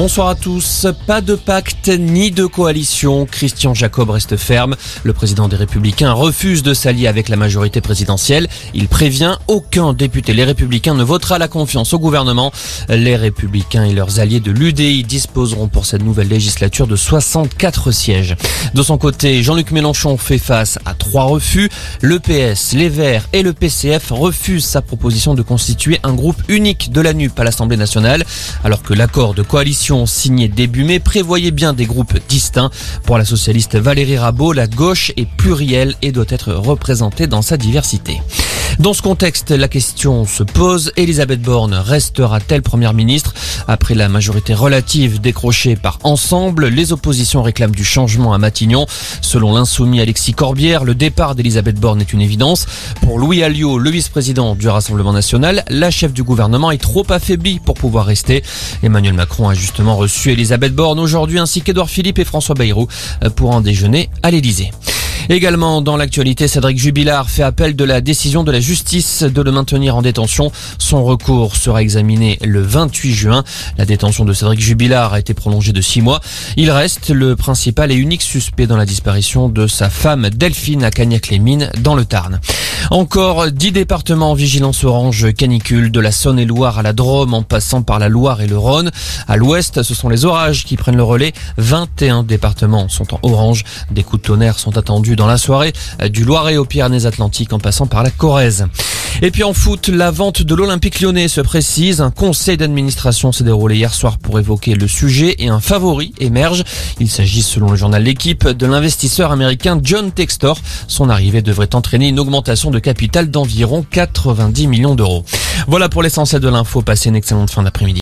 Bonsoir à tous. Pas de pacte ni de coalition. Christian Jacob reste ferme. Le président des Républicains refuse de s'allier avec la majorité présidentielle. Il prévient aucun député Les Républicains ne votera la confiance au gouvernement. Les Républicains et leurs alliés de l'UDI disposeront pour cette nouvelle législature de 64 sièges. De son côté, Jean-Luc Mélenchon fait face à trois refus. Le PS, les Verts et le PCF refusent sa proposition de constituer un groupe unique de la NUP à l'Assemblée nationale, alors que l'accord de coalition signé début mai prévoyait bien des groupes distincts. Pour la socialiste Valérie Rabault, la gauche est plurielle et doit être représentée dans sa diversité. Dans ce contexte, la question se pose, Elisabeth Borne restera-t-elle première ministre? Après la majorité relative décrochée par Ensemble, les oppositions réclament du changement à Matignon. Selon l'insoumis Alexis Corbière, le départ d'Elisabeth Borne est une évidence. Pour Louis Alliot, le vice-président du Rassemblement national, la chef du gouvernement est trop affaiblie pour pouvoir rester. Emmanuel Macron a justement reçu Elisabeth Borne aujourd'hui ainsi qu'Edouard Philippe et François Bayrou pour un déjeuner à l'Elysée. Également dans l'actualité, Cédric Jubilard fait appel de la décision de la justice de le maintenir en détention. Son recours sera examiné le 28 juin. La détention de Cédric Jubilard a été prolongée de six mois. Il reste le principal et unique suspect dans la disparition de sa femme Delphine à Cagnac-les-Mines dans le Tarn. Encore dix départements en vigilance orange canicule de la Saône-et-Loire à la Drôme en passant par la Loire et le Rhône. À l'ouest, ce sont les orages qui prennent le relais. 21 départements sont en orange. Des coups de tonnerre sont attendus dans la soirée du Loiret aux Pyrénées-Atlantiques en passant par la Corrèze. Et puis en foot, la vente de l'Olympique lyonnais se précise. Un conseil d'administration s'est déroulé hier soir pour évoquer le sujet et un favori émerge. Il s'agit selon le journal L'équipe de l'investisseur américain John Textor. Son arrivée devrait entraîner une augmentation de capital d'environ 90 millions d'euros. Voilà pour l'essentiel de l'info. Passez une excellente fin d'après-midi.